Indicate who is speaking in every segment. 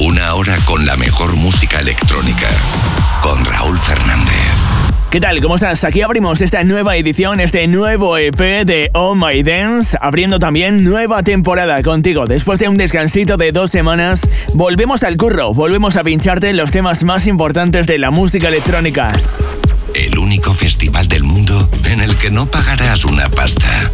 Speaker 1: Una hora con la mejor música electrónica. Con Raúl Fernández.
Speaker 2: ¿Qué tal? ¿Cómo estás? Aquí abrimos esta nueva edición, este nuevo EP de Oh My Dance, abriendo también nueva temporada contigo. Después de un descansito de dos semanas, volvemos al curro, volvemos a pincharte los temas más importantes de la música electrónica.
Speaker 1: El único festival del mundo en el que no pagarás una pasta.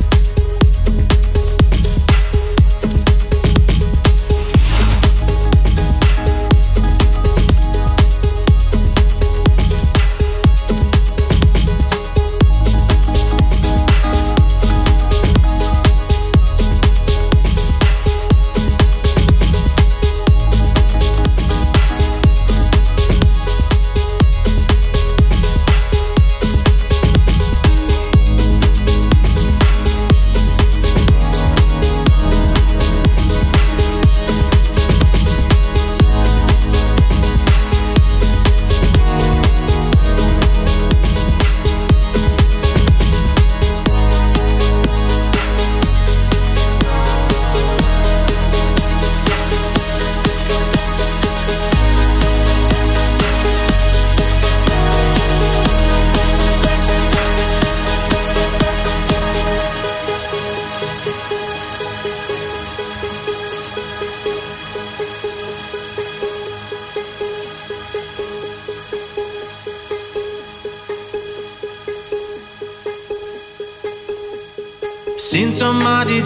Speaker 1: my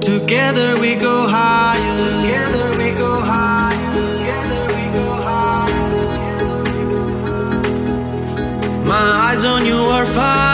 Speaker 1: Together we go higher. Together we go higher. Together we go higher. My eyes on you are fire.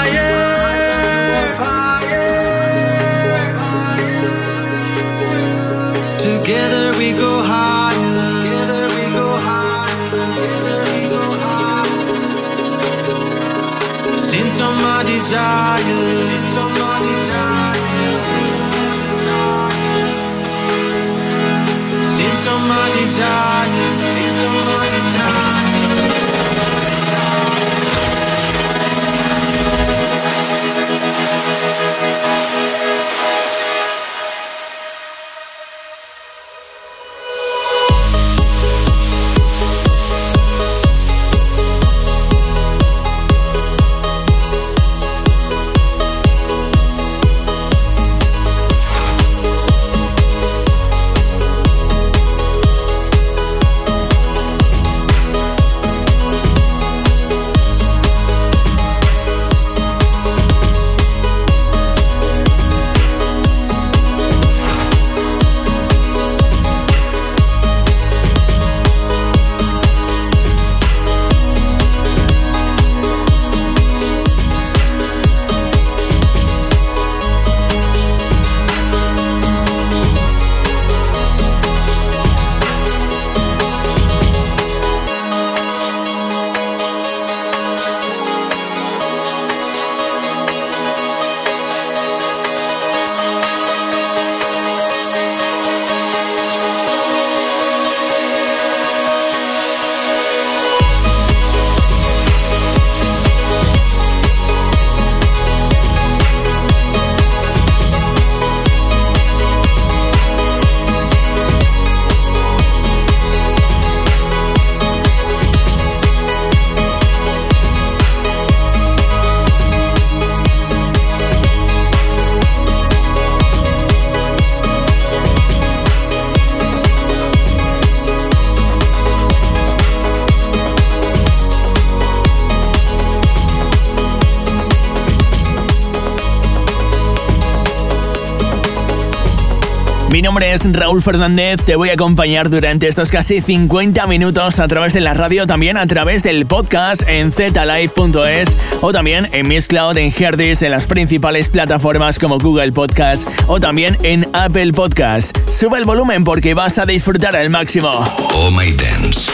Speaker 2: Nombre es Raúl Fernández, te voy a acompañar durante estos casi 50 minutos a través de la radio, también a través del podcast en zlive.es o también en Miss Cloud, en Herdis, en las principales plataformas como Google Podcast o también en Apple Podcast. Sube el volumen porque vas a disfrutar al máximo.
Speaker 1: Oh My Dance.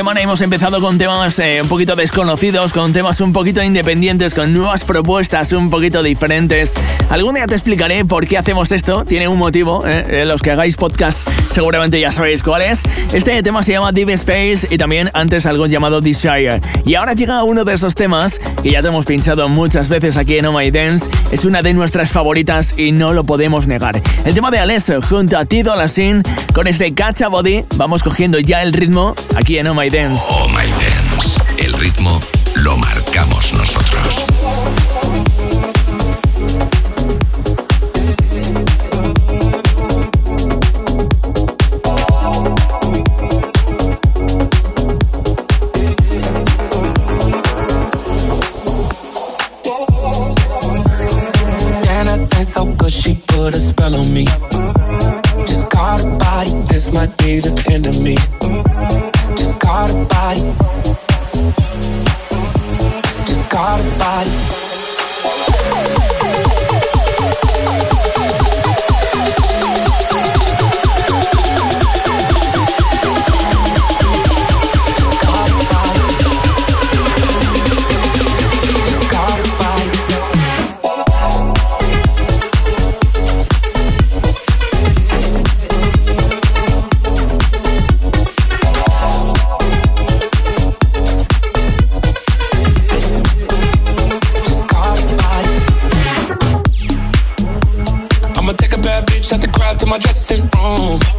Speaker 2: Semana hemos empezado con temas eh, un poquito desconocidos, con temas un poquito independientes, con nuevas propuestas un poquito diferentes. Algún día te explicaré por qué hacemos esto, tiene un motivo, eh, eh, los que hagáis podcast seguramente ya sabéis cuál es. Este tema se llama Deep Space y también antes algo llamado Desire. Y ahora llega uno de esos temas que ya te hemos pinchado muchas veces aquí en Oh My Dance, es una de nuestras favoritas y no lo podemos negar. El tema de Alesso junto a Tido Lassin con este Catch Body vamos cogiendo ya el ritmo aquí en Oh My Dance.
Speaker 3: Oh My Dance. El ritmo lo marcamos nosotros.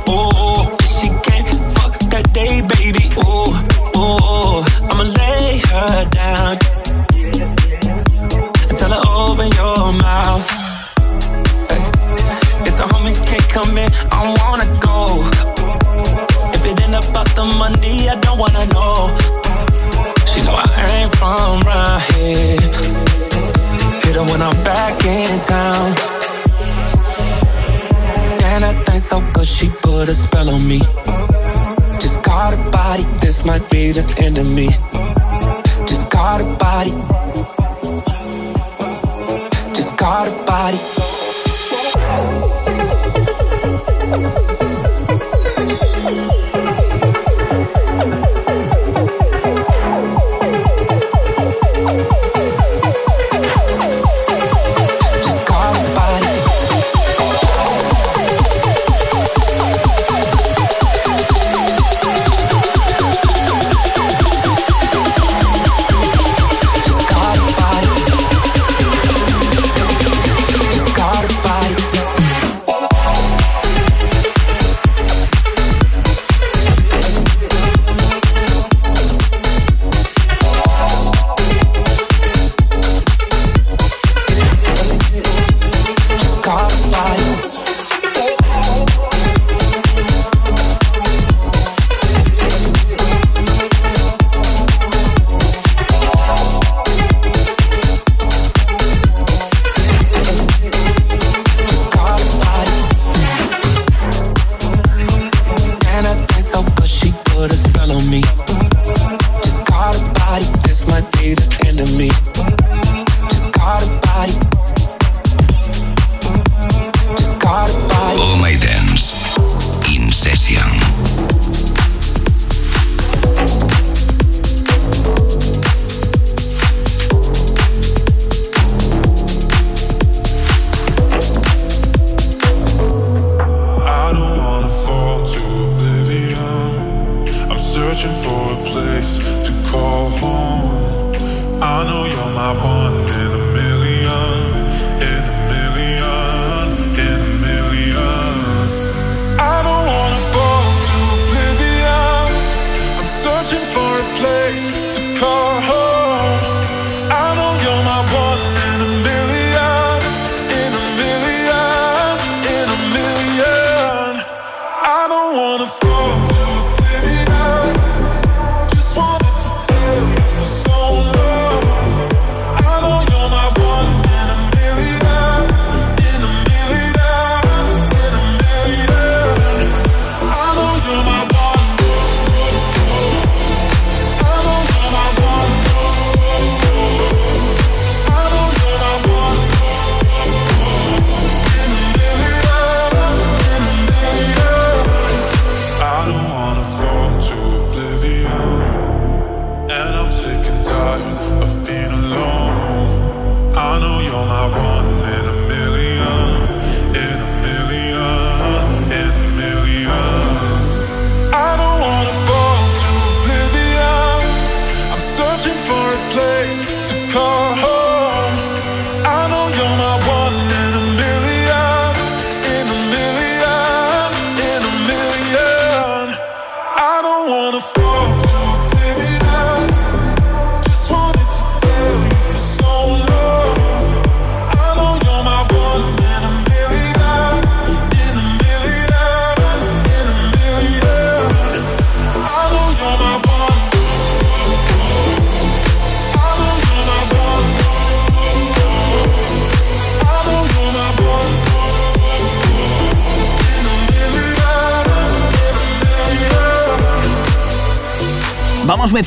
Speaker 4: Oh, she can't that day, baby. I'ma lay her down open your mouth. If the homies can't come in, I don't wanna go. If it ain't about the money, I don't wanna know. She know I ain't here. Hit her when I'm back in town. cause she put a spell on me. Just got a body, this might be the end of me. Just got a body.
Speaker 3: Just got a body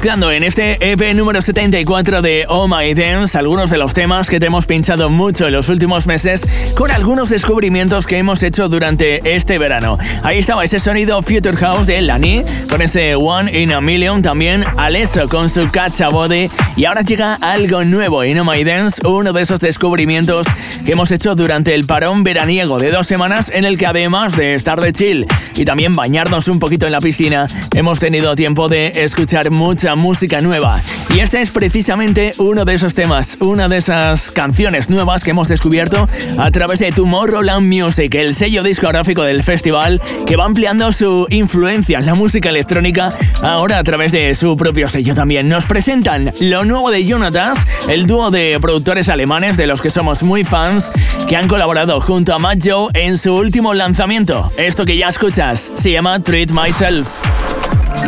Speaker 2: mezclando en este EP número 74 de Oh My Dance algunos de los temas que te hemos pinchado mucho en los últimos meses con algunos descubrimientos que hemos hecho durante este verano. Ahí estaba ese sonido Future House de Lani, con ese One in a Million también Alesso con su Catcha Body y ahora llega algo nuevo en Oh My Dance, uno de esos descubrimientos que hemos hecho durante el parón veraniego de dos semanas en el que además de estar de chill y también bañarnos un poquito en la piscina, hemos tenido tiempo de escuchar mucha música nueva. Y este es precisamente uno de esos temas, una de esas canciones nuevas que hemos descubierto a través de Tomorrowland Music, el sello discográfico del festival que va ampliando su influencia en la música electrónica ahora a través de su propio sello también. Nos presentan lo nuevo de Jonatas, el dúo de productores alemanes de los que somos muy fans, que han colaborado junto a Matt Joe en su último lanzamiento. Esto que ya escuchas se llama Treat Myself.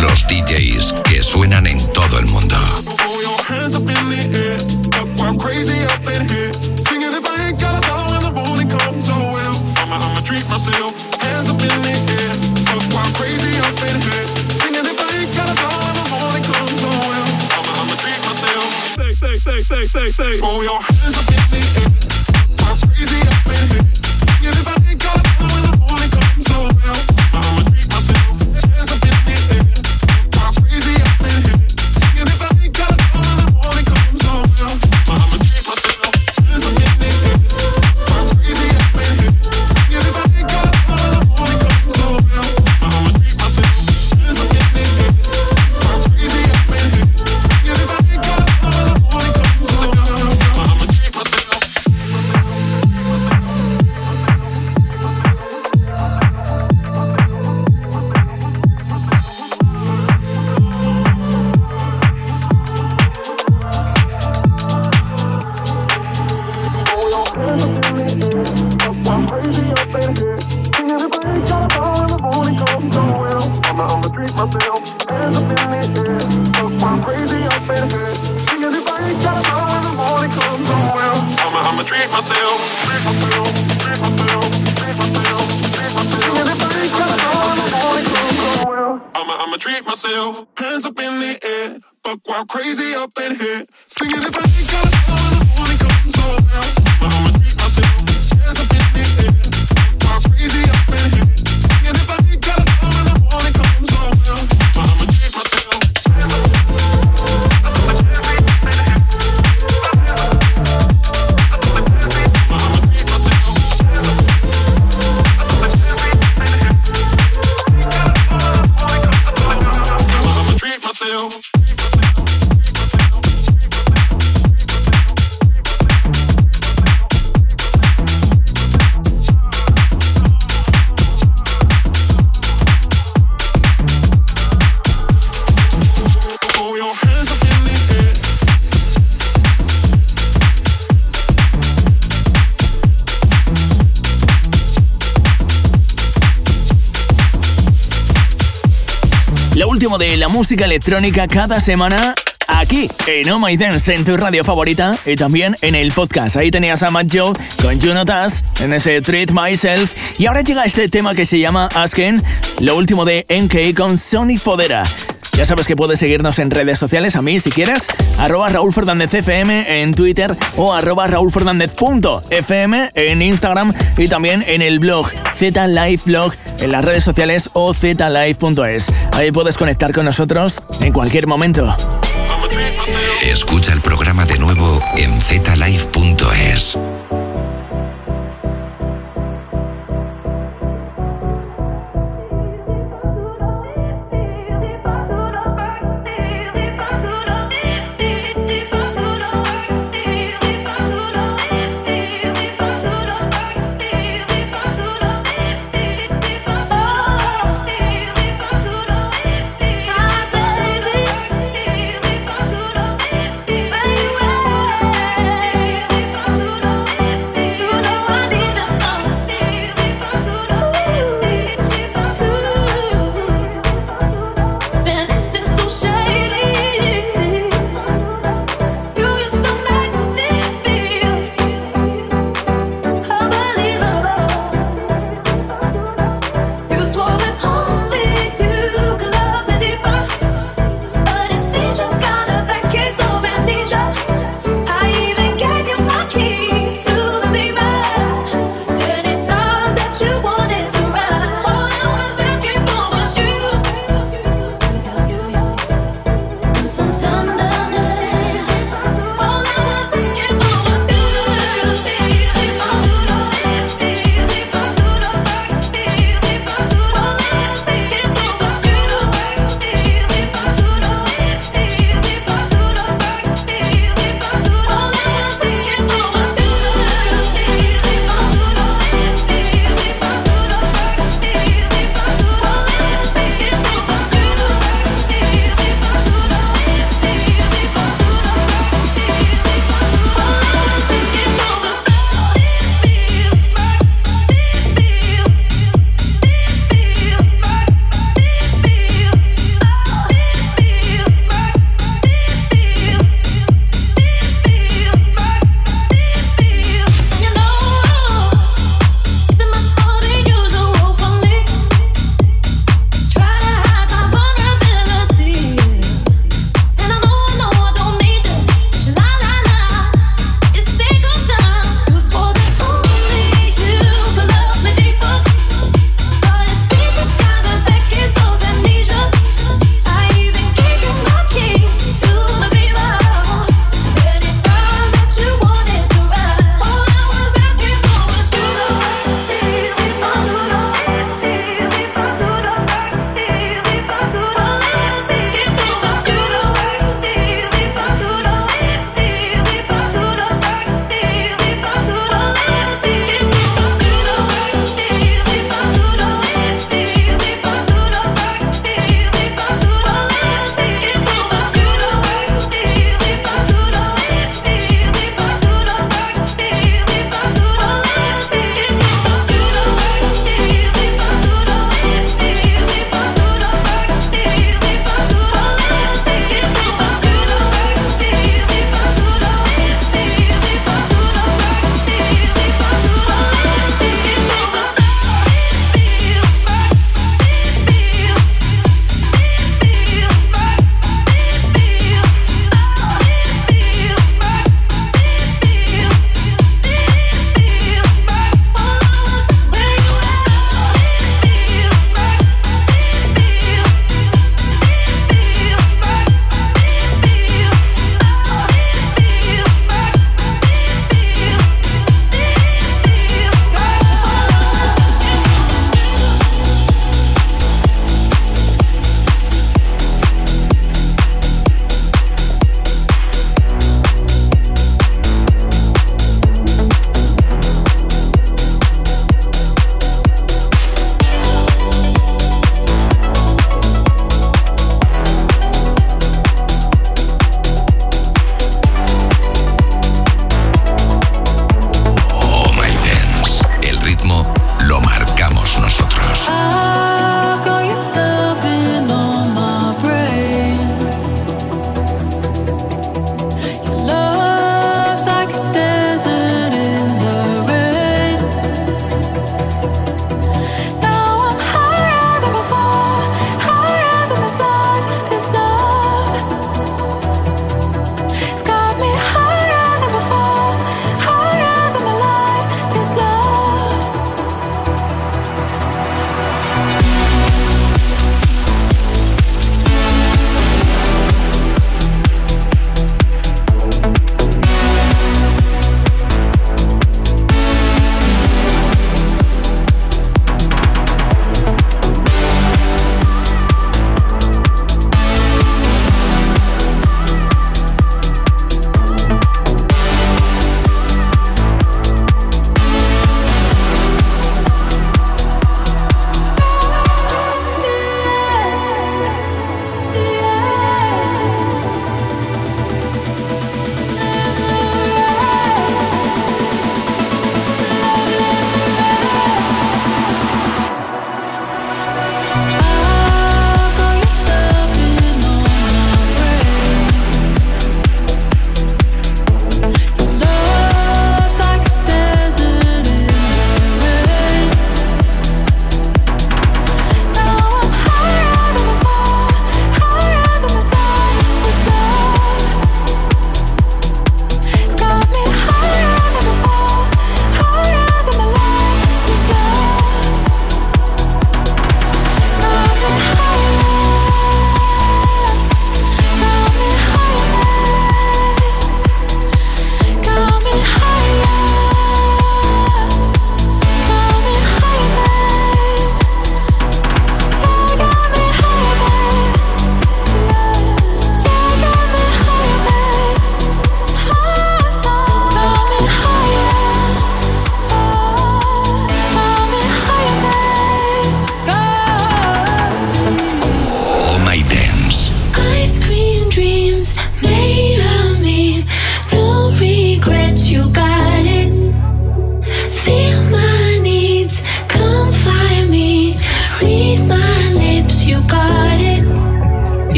Speaker 3: Los DJs que suenan en todo el mundo. say, say, say, say. say. Throw your hands up in the air. treat myself.
Speaker 2: Lo último de la música electrónica cada semana aquí en Oh My Dance en tu radio favorita y también en el podcast. Ahí tenías a Matt Joe con Juno Tass en ese Treat Myself y ahora llega este tema que se llama Asken, lo último de NK con Sony Fodera. Ya sabes que puedes seguirnos en redes sociales, a mí si quieres, arroba Raúl Fernández FM en Twitter o arroba raúlfernández.fm en Instagram y también en el blog Z Live Blog en las redes sociales o zlive.es. Ahí puedes conectar con nosotros en cualquier momento.
Speaker 5: Escucha el programa de nuevo en zlive.es.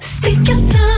Speaker 6: Stick
Speaker 2: your tongue.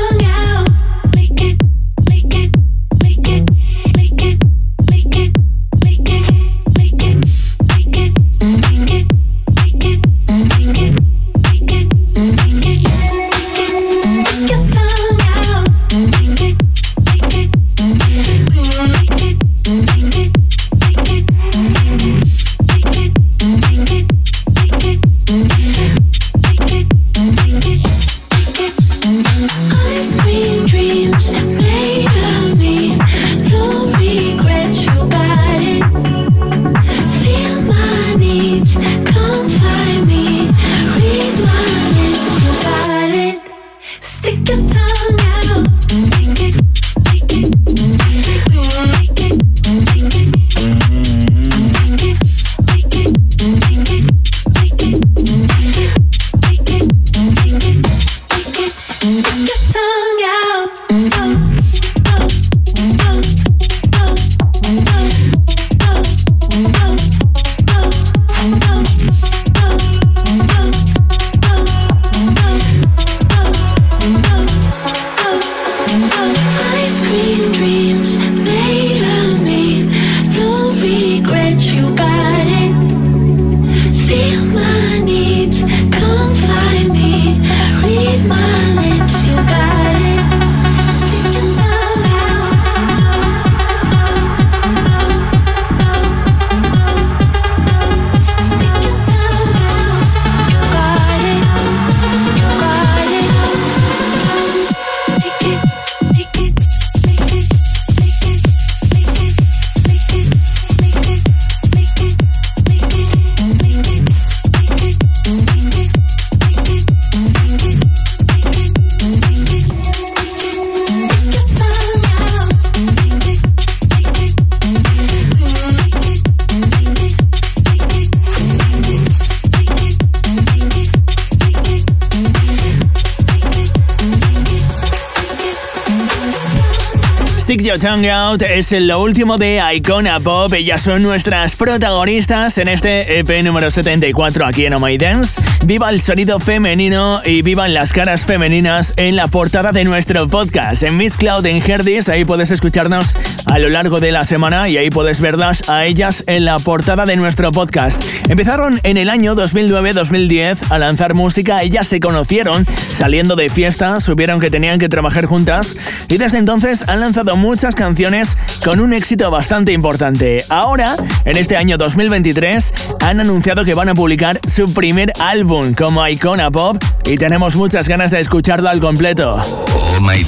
Speaker 2: Your Tongue Out es lo último de Icona Pop. Ellas son nuestras protagonistas en este EP número 74 aquí en Oh My Dance. Viva el sonido femenino y vivan las caras femeninas en la portada de nuestro podcast. En Miss Cloud en Herdis, ahí puedes escucharnos a lo largo de la semana y ahí puedes verlas a ellas en la portada de nuestro podcast. Empezaron en el año 2009-2010 a lanzar música. Ellas se conocieron saliendo de fiesta, supieron que tenían que trabajar juntas y desde entonces han lanzado muchas canciones con un éxito bastante importante. Ahora, en este año 2023, han anunciado que van a publicar su primer álbum como Icona Pop y tenemos muchas ganas de escucharlo al completo.
Speaker 3: Oh My.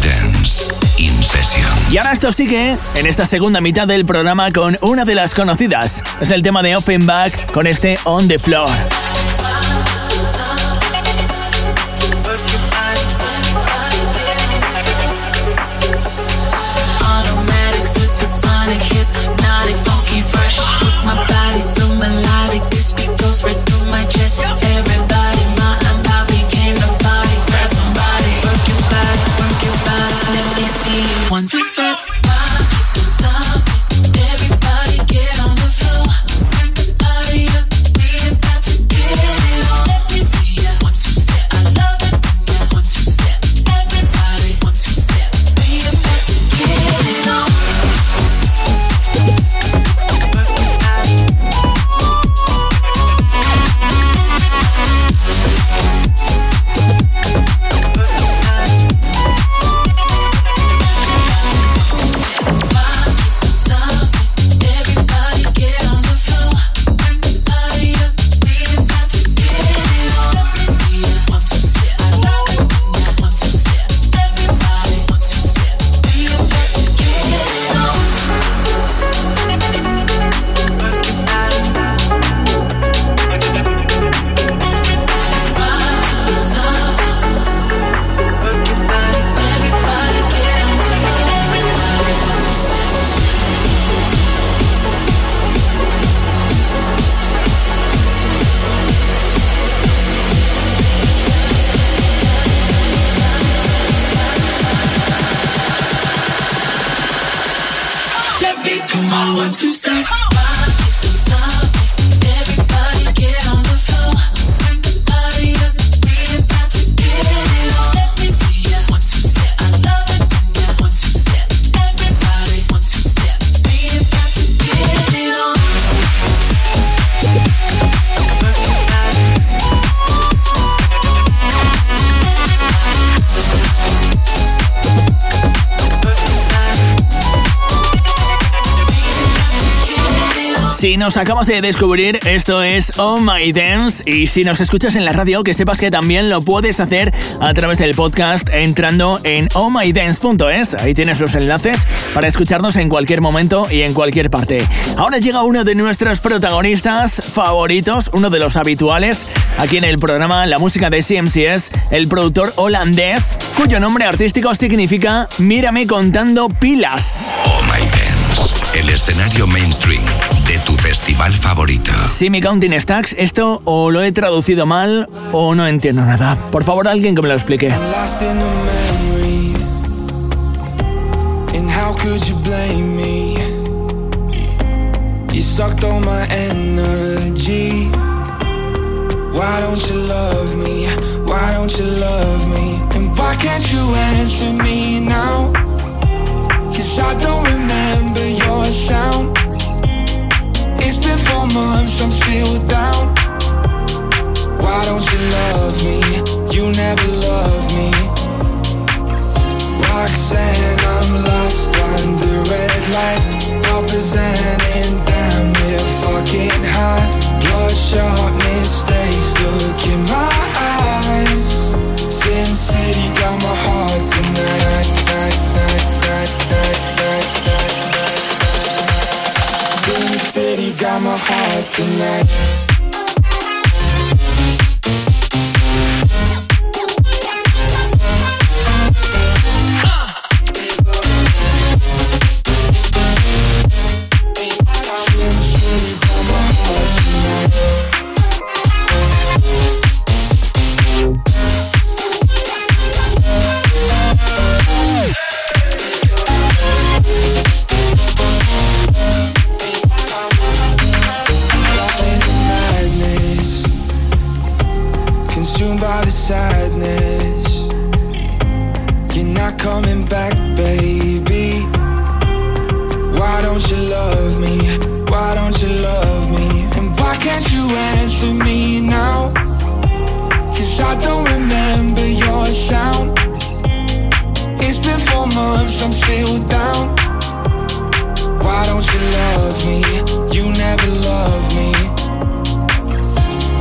Speaker 2: Y ahora esto sigue en esta segunda mitad del programa con una de las conocidas. Es el tema de Offenbach con este On the Floor. Nos acabas de descubrir, esto es Oh My Dance y si nos escuchas en la radio, que sepas que también lo puedes hacer a través del podcast entrando en ohmydance.es. Ahí tienes los enlaces para escucharnos en cualquier momento y en cualquier parte. Ahora llega uno de nuestros protagonistas favoritos, uno de los habituales aquí en el programa La Música de CMCS, el productor holandés, cuyo nombre artístico significa Mírame contando pilas.
Speaker 3: Oh My Dance, el escenario mainstream de tu festival favorito.
Speaker 2: Si mi counting stacks, esto o lo he traducido mal o no entiendo nada. Por favor, alguien que me lo explique.
Speaker 7: Why don't you love me? Why don't you love me? And why can't you answer me now? Cause I don't remember your sound. Months, I'm still down. Why don't you love me? You never love me. Roxanne, I'm lost under red lights. Representing damn near fucking high. Bloodshot mistakes, look in my eyes. Sin City got my heart tonight. hard tonight. My heart tonight. down. Why don't you love me? You never love me.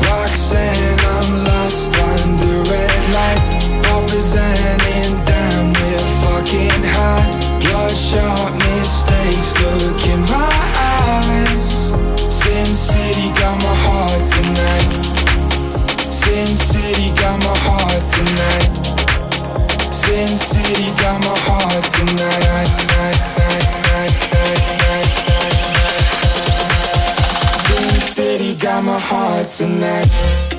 Speaker 7: Roxanne, I'm lost under red lights. Representing damn, we're fucking high. Bloodshot mistakes, look in my eyes. Sin City got my heart tonight. Sin City got my heart tonight. Sin City got my heart got my heart tonight.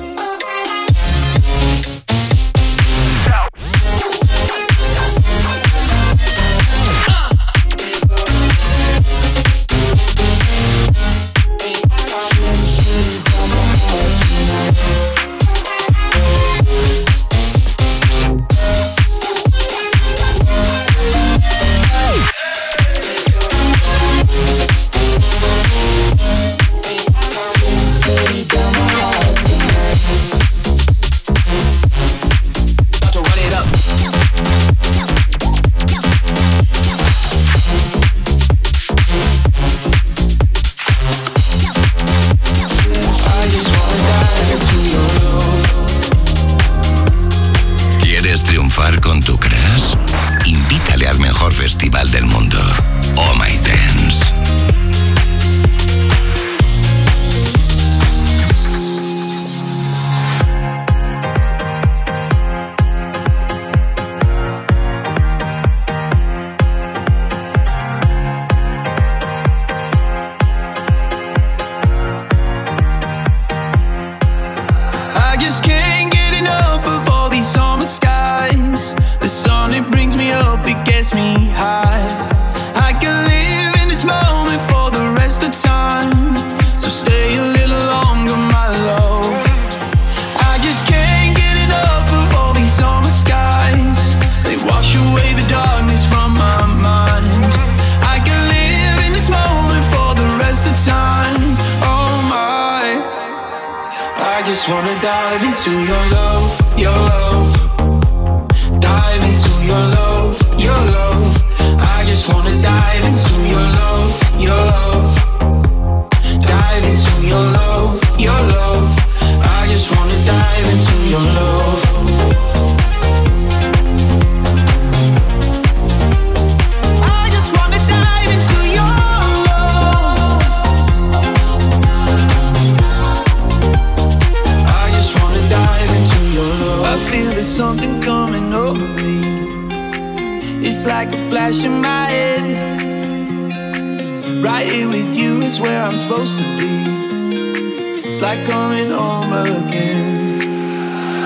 Speaker 1: It's like coming home again.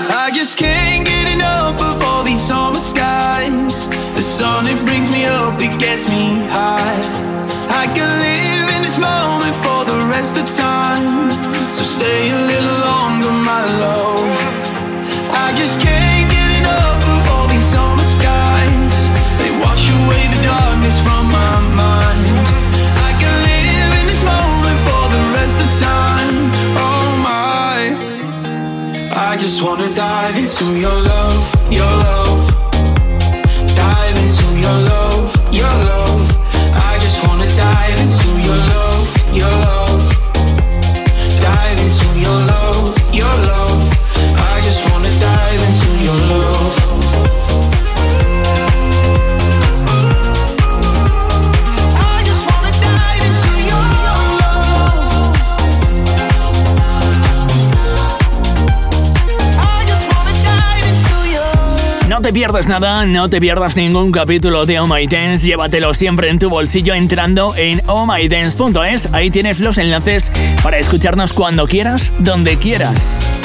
Speaker 1: I just can't get enough of all these summer skies. The sun, it brings me up, it gets me high. I can live in this moment for the rest of time. So stay a little longer, my love. I just can't get enough of all these summer skies. They wash away the darkness from my mind. Just wanna dive into your love, your love. Dive into your love,
Speaker 2: pierdas nada, no te pierdas ningún capítulo de Oh My Dance, llévatelo siempre en tu bolsillo entrando en ohmydance.es, ahí tienes los enlaces para escucharnos cuando quieras, donde quieras.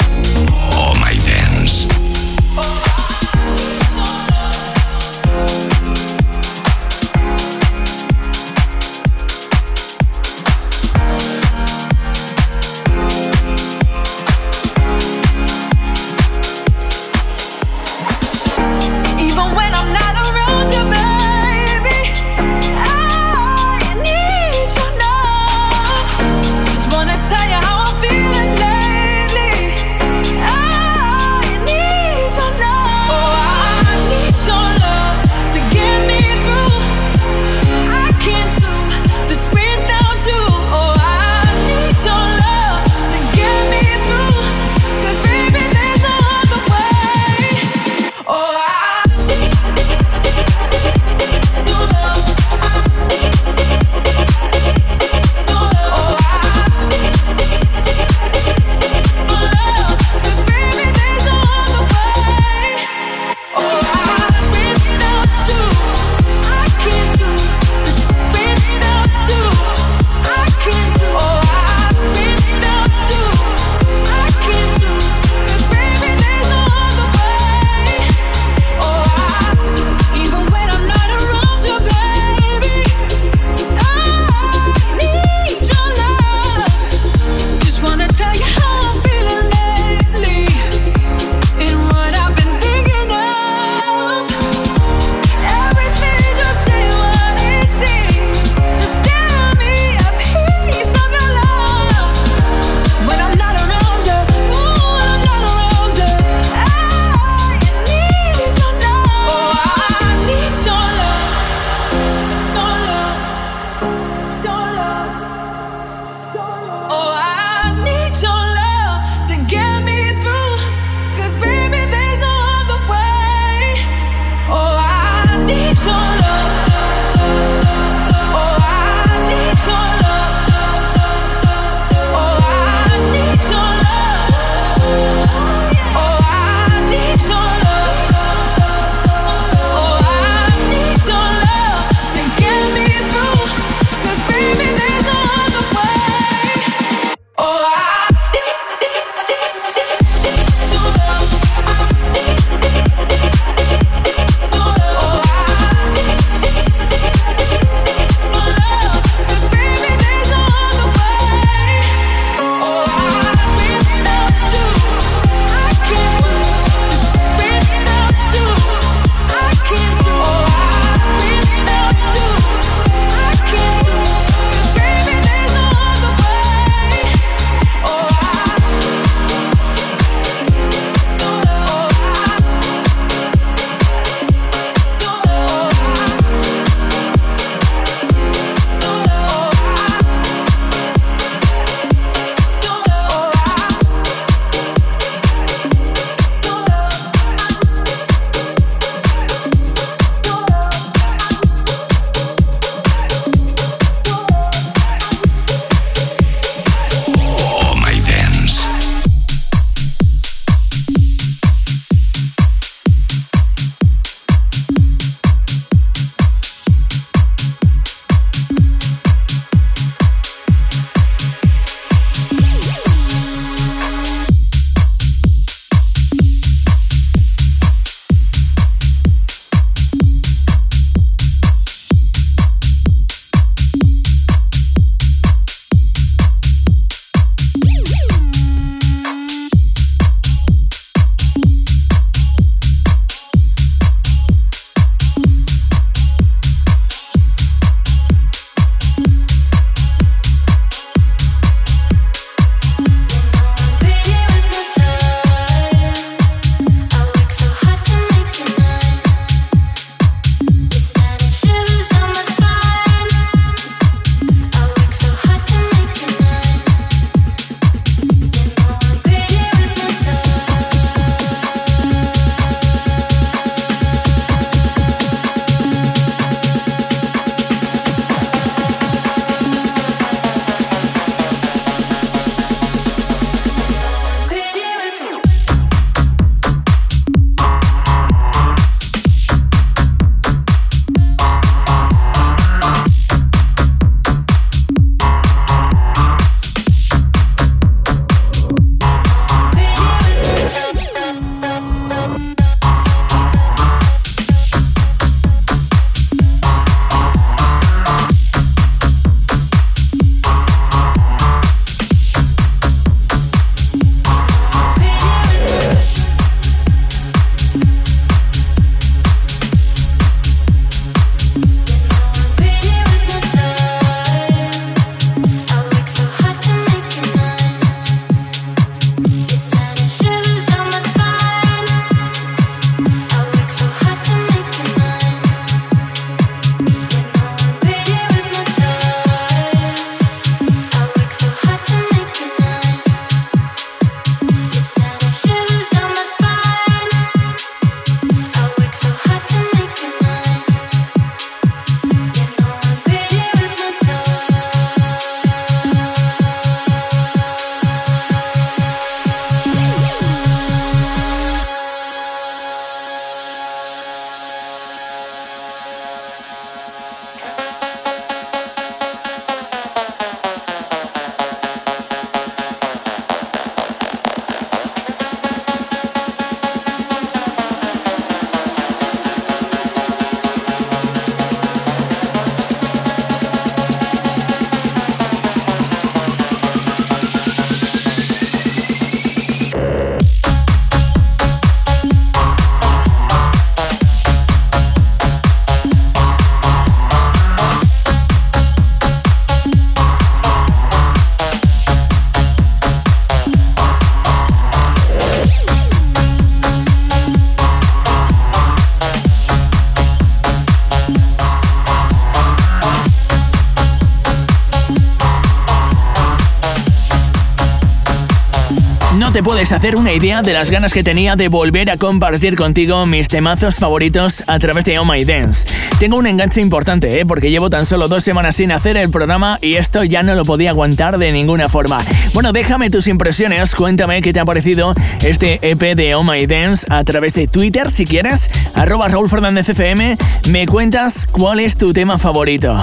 Speaker 2: Puedes hacer una idea de las ganas que tenía de volver a compartir contigo mis temazos favoritos a través de Oh My Dance. Tengo un enganche importante, ¿eh? porque llevo tan solo dos semanas sin hacer el programa y esto ya no lo podía aguantar de ninguna forma. Bueno, déjame tus impresiones, cuéntame qué te ha parecido este EP de Oh My Dance a través de Twitter si quieres, arroba Raúl Fernández FM, me cuentas cuál es tu tema favorito.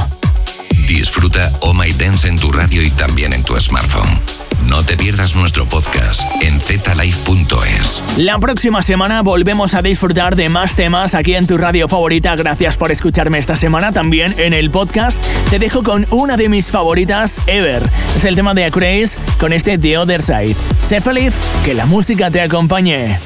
Speaker 3: Disfruta Oh My Dance en tu radio y también en tu smartphone. No te pierdas nuestro podcast en zlife.es.
Speaker 2: La próxima semana volvemos a disfrutar de más temas aquí en tu radio favorita. Gracias por escucharme esta semana. También en el podcast te dejo con una de mis favoritas ever. Es el tema de Acraze con este The Other Side. Sé feliz, que la música te acompañe.